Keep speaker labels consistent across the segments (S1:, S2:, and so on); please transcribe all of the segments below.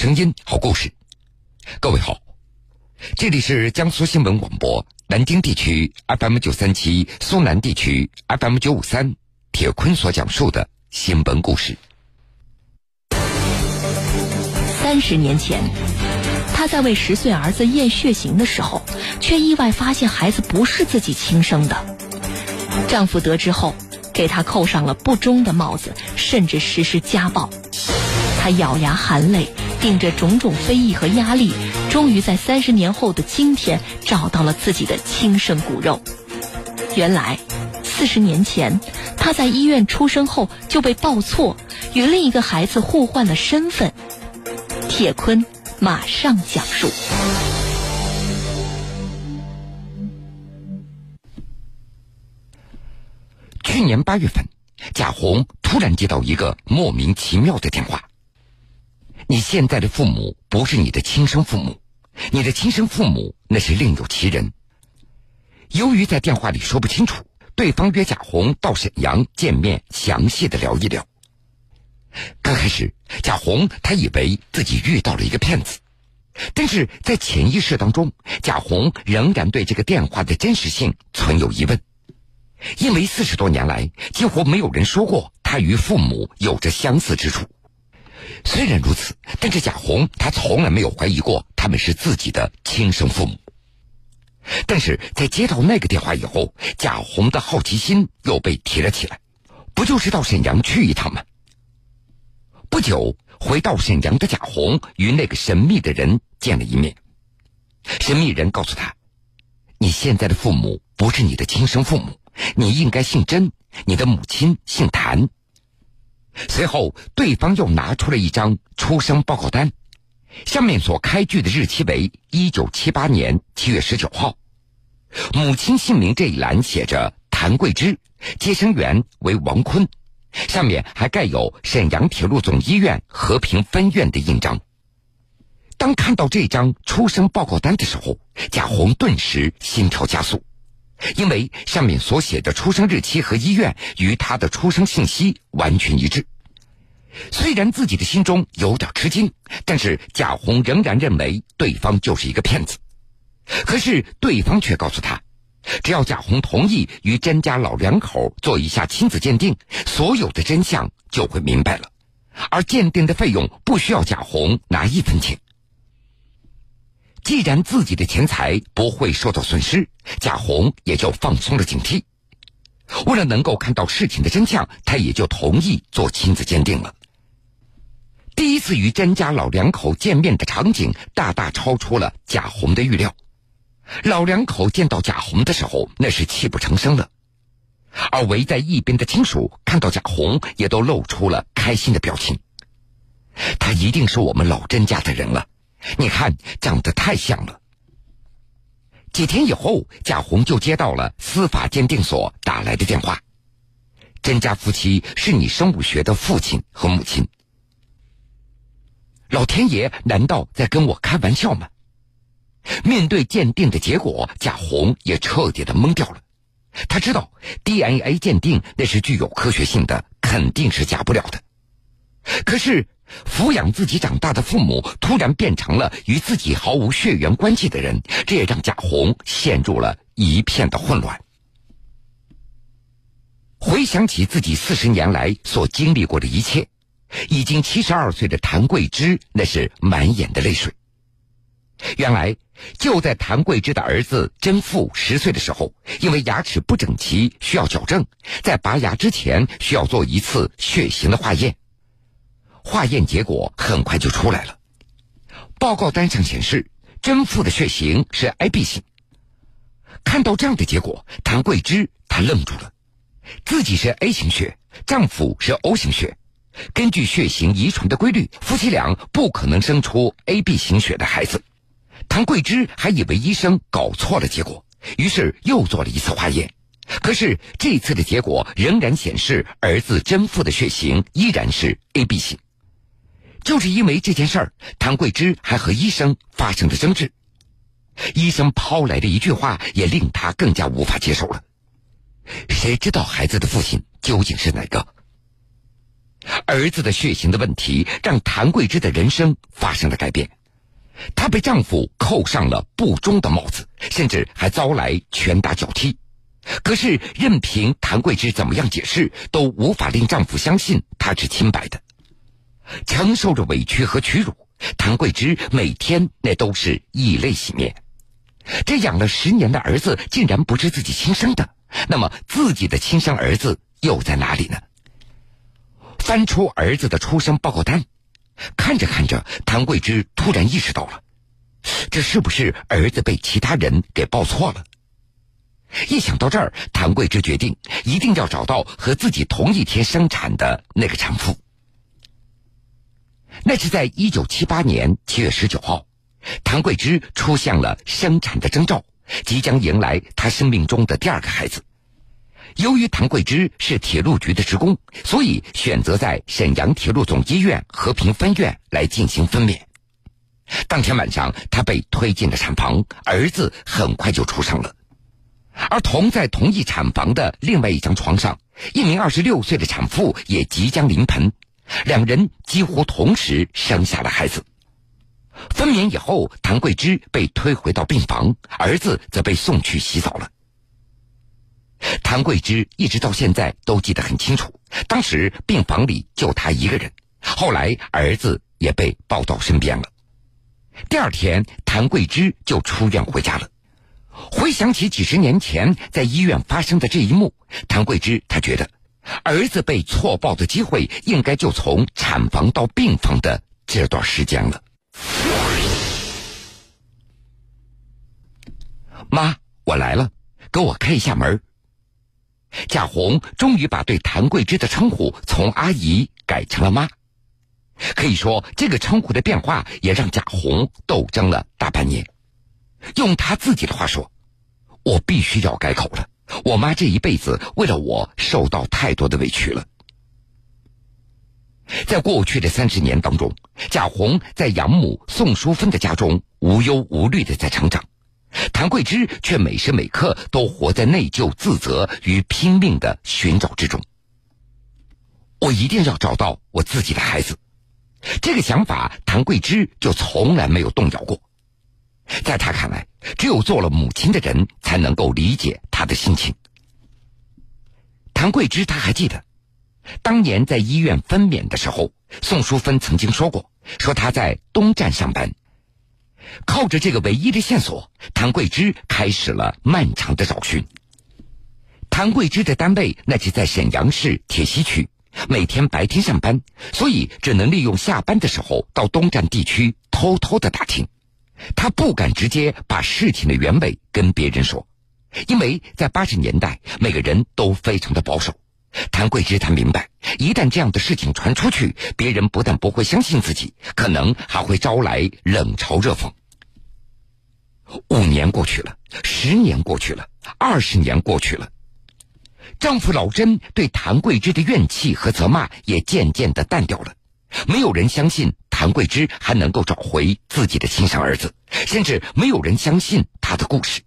S1: 声音，好故事。各位好，这里是江苏新闻广播南京地区 FM 九三七，苏南地区 FM 九五三。铁坤所讲述的新闻故事。
S2: 三十年前，他在为十岁儿子验血型的时候，却意外发现孩子不是自己亲生的。丈夫得知后，给她扣上了不忠的帽子，甚至实施家暴。她咬牙含泪，顶着种种非议和压力，终于在三十年后的今天找到了自己的亲生骨肉。原来，四十年前，他在医院出生后就被报错，与另一个孩子互换了身份。铁坤马上讲述。
S1: 去年八月份，贾红突然接到一个莫名其妙的电话：“你现在的父母不是你的亲生父母，你的亲生父母那是另有其人。”由于在电话里说不清楚，对方约贾红到沈阳见面，详细的聊一聊。刚开始，贾红他以为自己遇到了一个骗子，但是在潜意识当中，贾红仍然对这个电话的真实性存有疑问。因为四十多年来，几乎没有人说过他与父母有着相似之处。虽然如此，但是贾红他从来没有怀疑过他们是自己的亲生父母。但是在接到那个电话以后，贾红的好奇心又被提了起来。不就是到沈阳去一趟吗？不久，回到沈阳的贾红与那个神秘的人见了一面。神秘人告诉他：“你现在的父母不是你的亲生父母。”你应该姓甄，你的母亲姓谭。随后，对方又拿出了一张出生报告单，上面所开具的日期为一九七八年七月十九号，母亲姓名这一栏写着谭桂芝，接生员为王坤，上面还盖有沈阳铁路总医院和平分院的印章。当看到这张出生报告单的时候，贾红顿时心跳加速。因为上面所写的出生日期和医院与他的出生信息完全一致，虽然自己的心中有点吃惊，但是贾红仍然认为对方就是一个骗子。可是对方却告诉他，只要贾红同意与甄家老两口做一下亲子鉴定，所有的真相就会明白了，而鉴定的费用不需要贾红拿一分钱。既然自己的钱财不会受到损失，贾红也就放松了警惕。为了能够看到事情的真相，他也就同意做亲子鉴定了。第一次与甄家老两口见面的场景，大大超出了贾红的预料。老两口见到贾红的时候，那是泣不成声了。而围在一边的亲属看到贾红，也都露出了开心的表情。他一定是我们老甄家的人了。你看，长得太像了。几天以后，贾红就接到了司法鉴定所打来的电话。甄家夫妻是你生物学的父亲和母亲。老天爷难道在跟我开玩笑吗？面对鉴定的结果，贾红也彻底的懵掉了。他知道 DNA 鉴定那是具有科学性的，肯定是假不了的。可是。抚养自己长大的父母突然变成了与自己毫无血缘关系的人，这也让贾红陷入了一片的混乱。回想起自己四十年来所经历过的一切，已经七十二岁的谭桂芝那是满眼的泪水。原来，就在谭桂芝的儿子甄富十岁的时候，因为牙齿不整齐需要矫正，在拔牙之前需要做一次血型的化验。化验结果很快就出来了，报告单上显示甄父的血型是 AB 型。看到这样的结果，谭桂芝她愣住了，自己是 A 型血，丈夫是 O 型血，根据血型遗传的规律，夫妻俩不可能生出 AB 型血的孩子。唐桂芝还以为医生搞错了结果，于是又做了一次化验，可是这次的结果仍然显示儿子甄父的血型依然是 AB 型。就是因为这件事儿，谭桂芝还和医生发生了争执。医生抛来的一句话也令他更加无法接受了。谁知道孩子的父亲究竟是哪个？儿子的血型的问题让谭桂芝的人生发生了改变，她被丈夫扣上了不忠的帽子，甚至还遭来拳打脚踢。可是，任凭谭桂芝怎么样解释，都无法令丈夫相信她是清白的。承受着委屈和屈辱，谭桂芝每天那都是以泪洗面。这养了十年的儿子竟然不是自己亲生的，那么自己的亲生儿子又在哪里呢？翻出儿子的出生报告单，看着看着，谭桂芝突然意识到了，这是不是儿子被其他人给报错了？一想到这儿，谭桂芝决定一定要找到和自己同一天生产的那个产妇。那是在一九七八年七月十九号，谭桂芝出现了生产的征兆，即将迎来她生命中的第二个孩子。由于谭桂芝是铁路局的职工，所以选择在沈阳铁路总医院和平分院来进行分娩。当天晚上，她被推进了产房，儿子很快就出生了。而同在同一产房的另外一张床上，一名二十六岁的产妇也即将临盆，两人几乎同时生下了孩子。分娩以后，谭桂芝被推回到病房，儿子则被送去洗澡了。谭桂芝一直到现在都记得很清楚，当时病房里就她一个人。后来儿子也被抱到身边了。第二天，谭桂芝就出院回家了。回想起几十年前在医院发生的这一幕，谭桂芝她觉得，儿子被错报的机会应该就从产房到病房的这段时间了。妈，我来了，给我开一下门。贾红终于把对谭桂芝的称呼从阿姨改成了妈，可以说这个称呼的变化也让贾红斗争了大半年。用他自己的话说：“我必须要改口了，我妈这一辈子为了我受到太多的委屈了。”在过去的三十年当中，贾红在养母宋淑芬的家中无忧无虑的在成长。谭桂芝却每时每刻都活在内疚、自责与拼命的寻找之中。我一定要找到我自己的孩子，这个想法谭桂芝就从来没有动摇过。在他看来，只有做了母亲的人才能够理解他的心情。谭桂芝他还记得，当年在医院分娩的时候，宋淑芬曾经说过，说她在东站上班。靠着这个唯一的线索，谭桂芝开始了漫长的找寻。谭桂芝的单位那是在沈阳市铁西区，每天白天上班，所以只能利用下班的时候到东站地区偷偷的打听。他不敢直接把事情的原委跟别人说，因为在八十年代，每个人都非常的保守。谭桂芝他明白，一旦这样的事情传出去，别人不但不会相信自己，可能还会招来冷嘲热讽。五年过去了，十年过去了，二十年过去了，丈夫老甄对谭桂芝的怨气和责骂也渐渐的淡掉了。没有人相信谭桂芝还能够找回自己的亲生儿子，甚至没有人相信她的故事。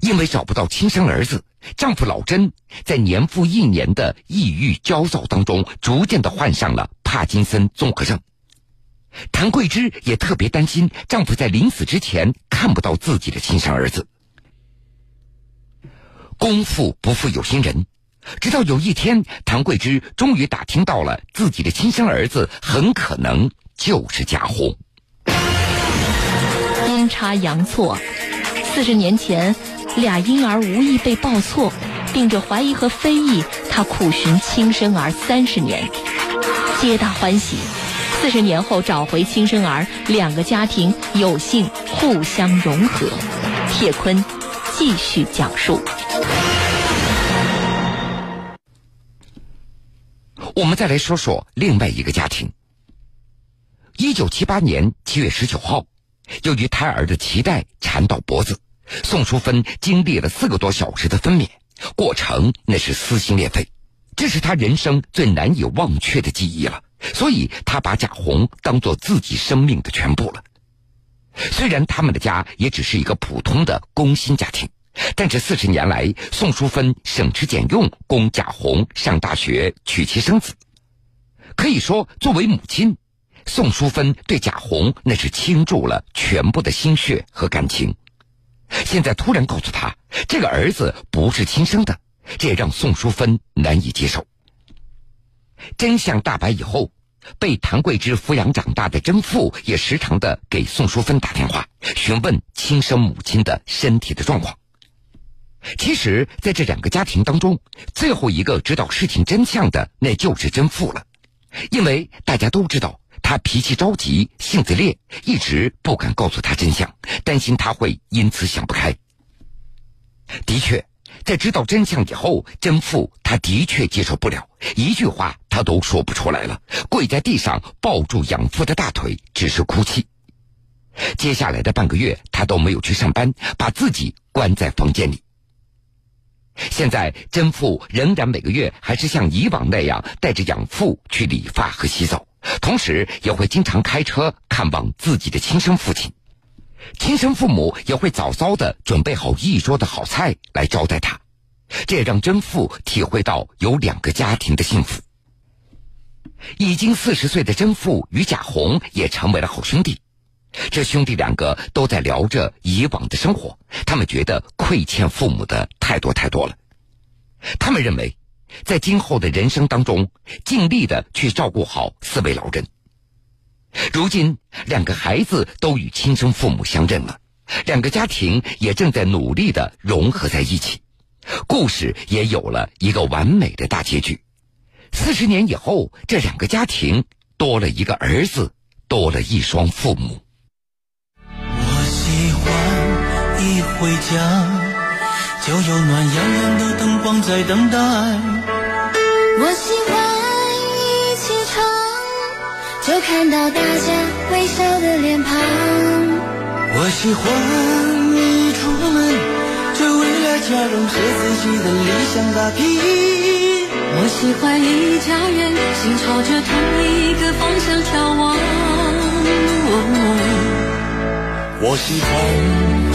S1: 因为找不到亲生儿子，丈夫老甄在年复一年的抑郁焦躁当中，逐渐的患上了帕金森综合症。谭桂芝也特别担心丈夫在临死之前看不到自己的亲生儿子。功夫不负有心人，直到有一天，唐桂芝终于打听到了自己的亲生儿子很可能就是贾红。
S2: 阴差阳错，四十年前。俩婴儿无意被抱错，顶着怀疑和非议，他苦寻亲生儿三十年，皆大欢喜。四十年后找回亲生儿，两个家庭有幸互相融合。铁坤继续讲述。
S1: 我们再来说说另外一个家庭。一九七八年七月十九号，由于胎儿的脐带缠到脖子。宋淑芬经历了四个多小时的分娩过程，那是撕心裂肺，这是她人生最难以忘却的记忆了。所以，她把贾红当做自己生命的全部了。虽然他们的家也只是一个普通的工薪家庭，但这四十年来，宋淑芬省吃俭用供贾红上大学、娶妻生子。可以说，作为母亲，宋淑芬对贾红那是倾注了全部的心血和感情。现在突然告诉他这个儿子不是亲生的，这也让宋淑芬难以接受。真相大白以后，被谭桂芝抚养长大的真父也时常的给宋淑芬打电话，询问亲生母亲的身体的状况。其实，在这两个家庭当中，最后一个知道事情真相的，那就是真父了，因为大家都知道他脾气着急、性子烈，一直不敢告诉他真相，担心他会因此想不开。的确。在知道真相以后，真父他的确接受不了，一句话他都说不出来了，跪在地上抱住养父的大腿，只是哭泣。接下来的半个月，他都没有去上班，把自己关在房间里。现在，甄父仍然每个月还是像以往那样带着养父去理发和洗澡，同时也会经常开车看望自己的亲生父亲。亲生父母也会早早的准备好一桌的好菜来招待他，这也让甄父体会到有两个家庭的幸福。已经四十岁的甄父与贾红也成为了好兄弟，这兄弟两个都在聊着以往的生活，他们觉得亏欠父母的太多太多了，他们认为，在今后的人生当中，尽力的去照顾好四位老人。如今，两个孩子都与亲生父母相认了，两个家庭也正在努力的融合在一起，故事也有了一个完美的大结局。四十年以后，这两个家庭多了一个儿子，多了一双父母。
S3: 回家，就有暖洋洋的灯光在等待。
S4: 我喜欢一起床。就看到大家微笑的脸庞。
S3: 我喜欢一出门，就为了家人和自己的理想打拼。
S4: 我喜欢一家人心朝着同一个方向眺望。
S3: 我喜欢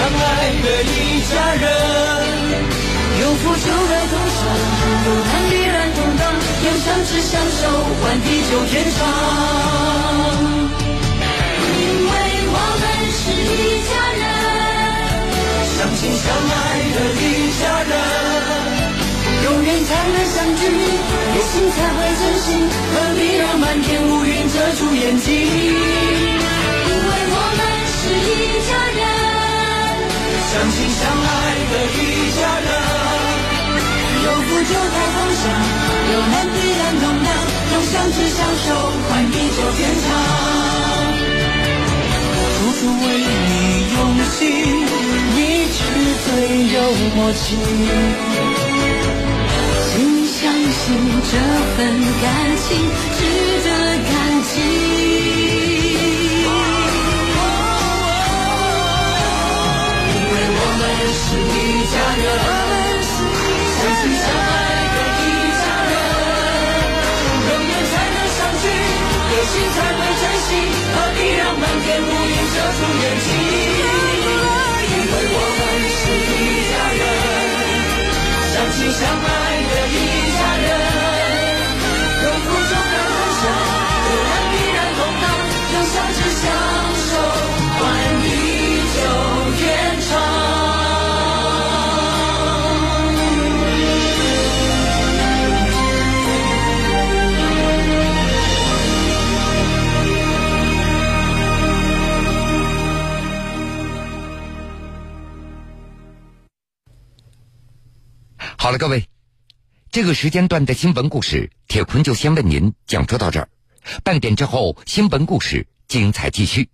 S3: 相爱的一家人。有
S4: 福就该同享，有难必然同当，有相知相守，换地久天长。因为我们是一家人，
S3: 相亲相爱的一家人。
S4: 有缘才能相聚。有心才会真心，何必让满天乌云遮住眼睛？
S3: 相亲相爱的一家人。
S4: 有福就该同享，有难必然同当，用相知相守换地久天长。
S3: 处处为你用心，一直最有默契。
S4: 请相信这份感情值得感激，
S1: 各位，这个时间段的新闻故事，铁坤就先为您讲述到这儿。半点之后，新闻故事精彩继续。